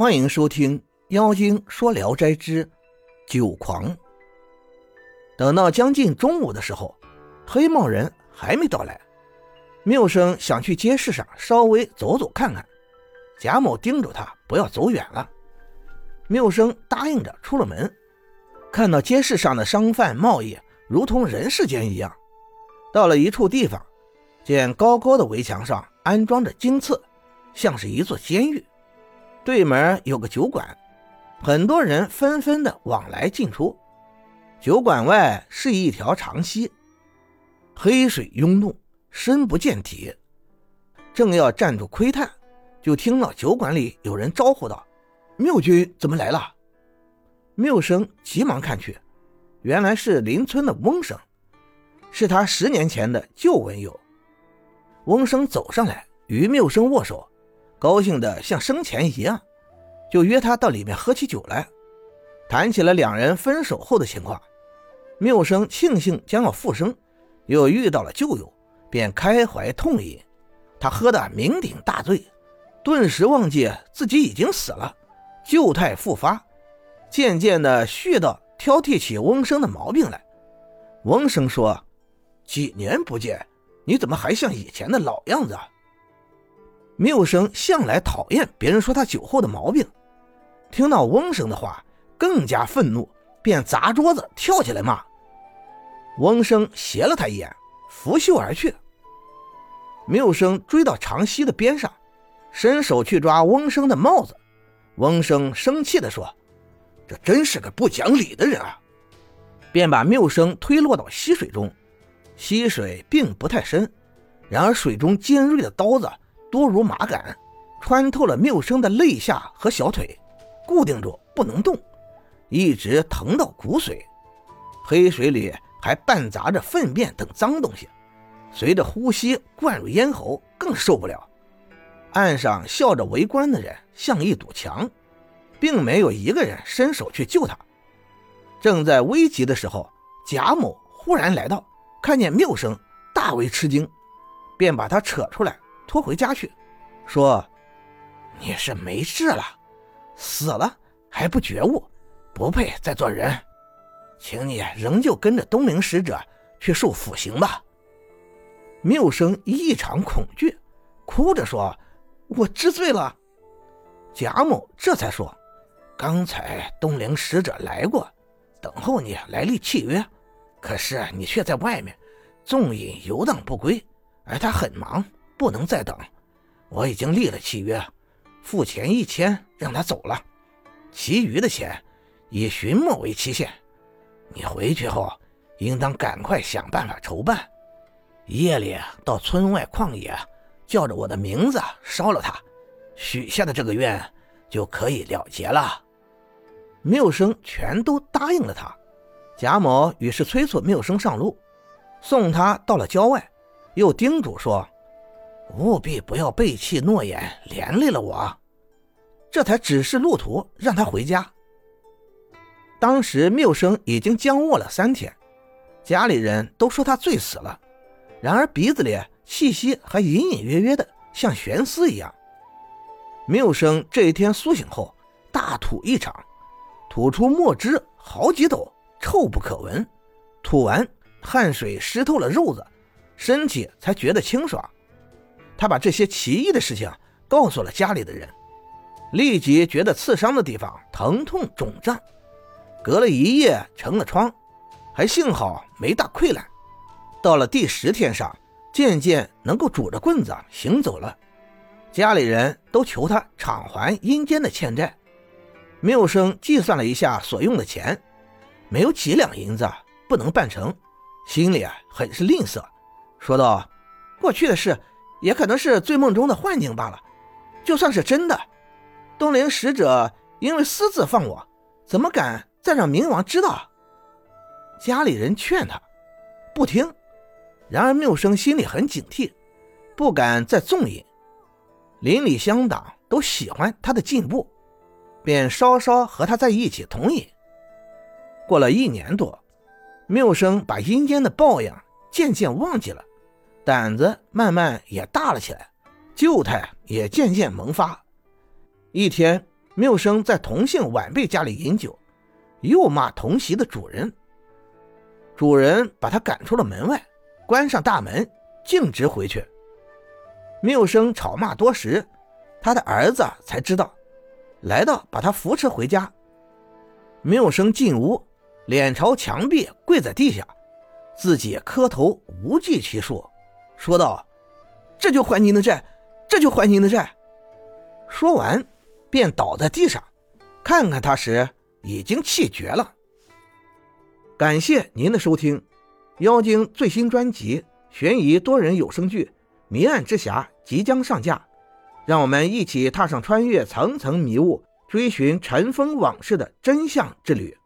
欢迎收听《妖精说聊斋之酒狂》。等到将近中午的时候，黑帽人还没到来。缪生想去街市上稍微走走看看，贾某叮嘱他不要走远了。缪生答应着出了门，看到街市上的商贩贸易如同人世间一样。到了一处地方，见高高的围墙上安装着金刺，像是一座监狱。对门有个酒馆，很多人纷纷的往来进出。酒馆外是一条长溪，黑水涌动，深不见底。正要站住窥探，就听到酒馆里有人招呼道：“缪君怎么来了？”缪生急忙看去，原来是邻村的翁生，是他十年前的旧文友。翁生走上来与缪生握手。高兴的像生前一样，就约他到里面喝起酒来，谈起了两人分手后的情况。缪生庆幸将要复生，又遇到了旧友，便开怀痛饮。他喝得酩酊大醉，顿时忘记自己已经死了，旧态复发，渐渐的絮叨挑剔起翁生的毛病来。翁生说：“几年不见，你怎么还像以前的老样子？”缪生向来讨厌别人说他酒后的毛病，听到翁生的话，更加愤怒，便砸桌子跳起来骂。翁生斜了他一眼，拂袖而去。缪生追到长溪的边上，伸手去抓翁生的帽子。翁生生气地说：“这真是个不讲理的人啊！”便把缪生推落到溪水中。溪水并不太深，然而水中尖锐的刀子。多如麻杆，穿透了缪生的肋下和小腿，固定住不能动，一直疼到骨髓。黑水里还半杂着粪便等脏东西，随着呼吸灌入咽喉，更受不了。岸上笑着围观的人像一堵墙，并没有一个人伸手去救他。正在危急的时候，贾某忽然来到，看见缪生，大为吃惊，便把他扯出来。拖回家去，说：“你是没事了，死了还不觉悟，不配再做人，请你仍旧跟着东陵使者去受腐刑吧。”缪生异常恐惧，哭着说：“我知罪了。”贾某这才说：“刚才东陵使者来过，等候你来立契约，可是你却在外面纵饮游荡不归，而他很忙。”不能再等，我已经立了契约，付钱一千让他走了，其余的钱以寻墨为期限。你回去后应当赶快想办法筹办，夜里到村外旷野，叫着我的名字烧了他，许下的这个愿就可以了结了。缪生全都答应了他。贾某于是催促缪生上路，送他到了郊外，又叮嘱说。务必不要背弃诺言，连累了我。这才指示路途，让他回家。当时缪生已经僵卧了三天，家里人都说他醉死了，然而鼻子里气息还隐隐约约的，像悬丝一样。缪生这一天苏醒后，大吐一场，吐出墨汁好几斗，臭不可闻。吐完，汗水湿透了肉子，身体才觉得清爽。他把这些奇异的事情告诉了家里的人，立即觉得刺伤的地方疼痛肿胀，隔了一夜成了疮，还幸好没大溃烂。到了第十天上，渐渐能够拄着棍子行走了。家里人都求他偿还阴间的欠债。缪生计算了一下所用的钱，没有几两银子，不能办成，心里啊很是吝啬，说道：“过去的事。”也可能是醉梦中的幻境罢了。就算是真的，东陵使者因为私自放我，怎么敢再让冥王知道？家里人劝他不听，然而缪生心里很警惕，不敢再纵饮。邻里乡党都喜欢他的进步，便稍稍和他在一起同饮。过了一年多，缪生把阴间的报应渐渐忘记了。胆子慢慢也大了起来，旧态也渐渐萌发。一天，缪生在同姓晚辈家里饮酒，又骂同席的主人。主人把他赶出了门外，关上大门，径直回去。缪生吵骂多时，他的儿子才知道，来到把他扶持回家。缪生进屋，脸朝墙壁跪在地下，自己磕头无计其数，说道：“这就还您的债，这就还您的债。”说完，便倒在地上。看看他时，已经气绝了。感谢您的收听，妖精最新专辑悬疑多人有声剧《谜案之匣》即将上架，让我们一起踏上穿越层层迷雾、追寻尘封往事的真相之旅。